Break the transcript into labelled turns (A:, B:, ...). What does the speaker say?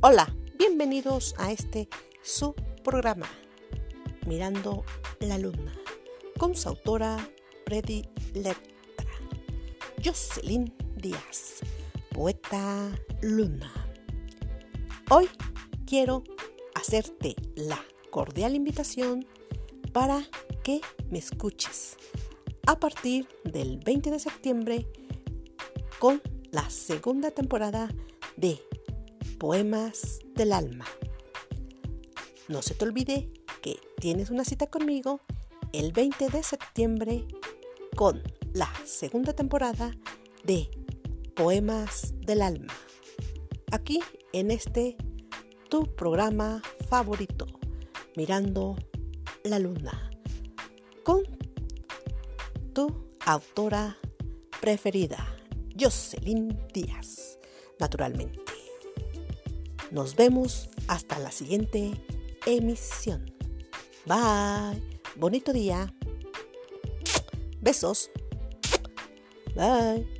A: Hola, bienvenidos a este su programa, Mirando la Luna, con su autora predilecta, Jocelyn Díaz, poeta luna. Hoy quiero hacerte la cordial invitación para que me escuches a partir del 20 de septiembre con la segunda temporada de Poemas del Alma. No se te olvide que tienes una cita conmigo el 20 de septiembre con la segunda temporada de Poemas del Alma. Aquí en este tu programa favorito, Mirando la Luna, con tu autora preferida, Jocelyn Díaz, naturalmente. Nos vemos hasta la siguiente emisión. Bye. Bonito día. Besos. Bye.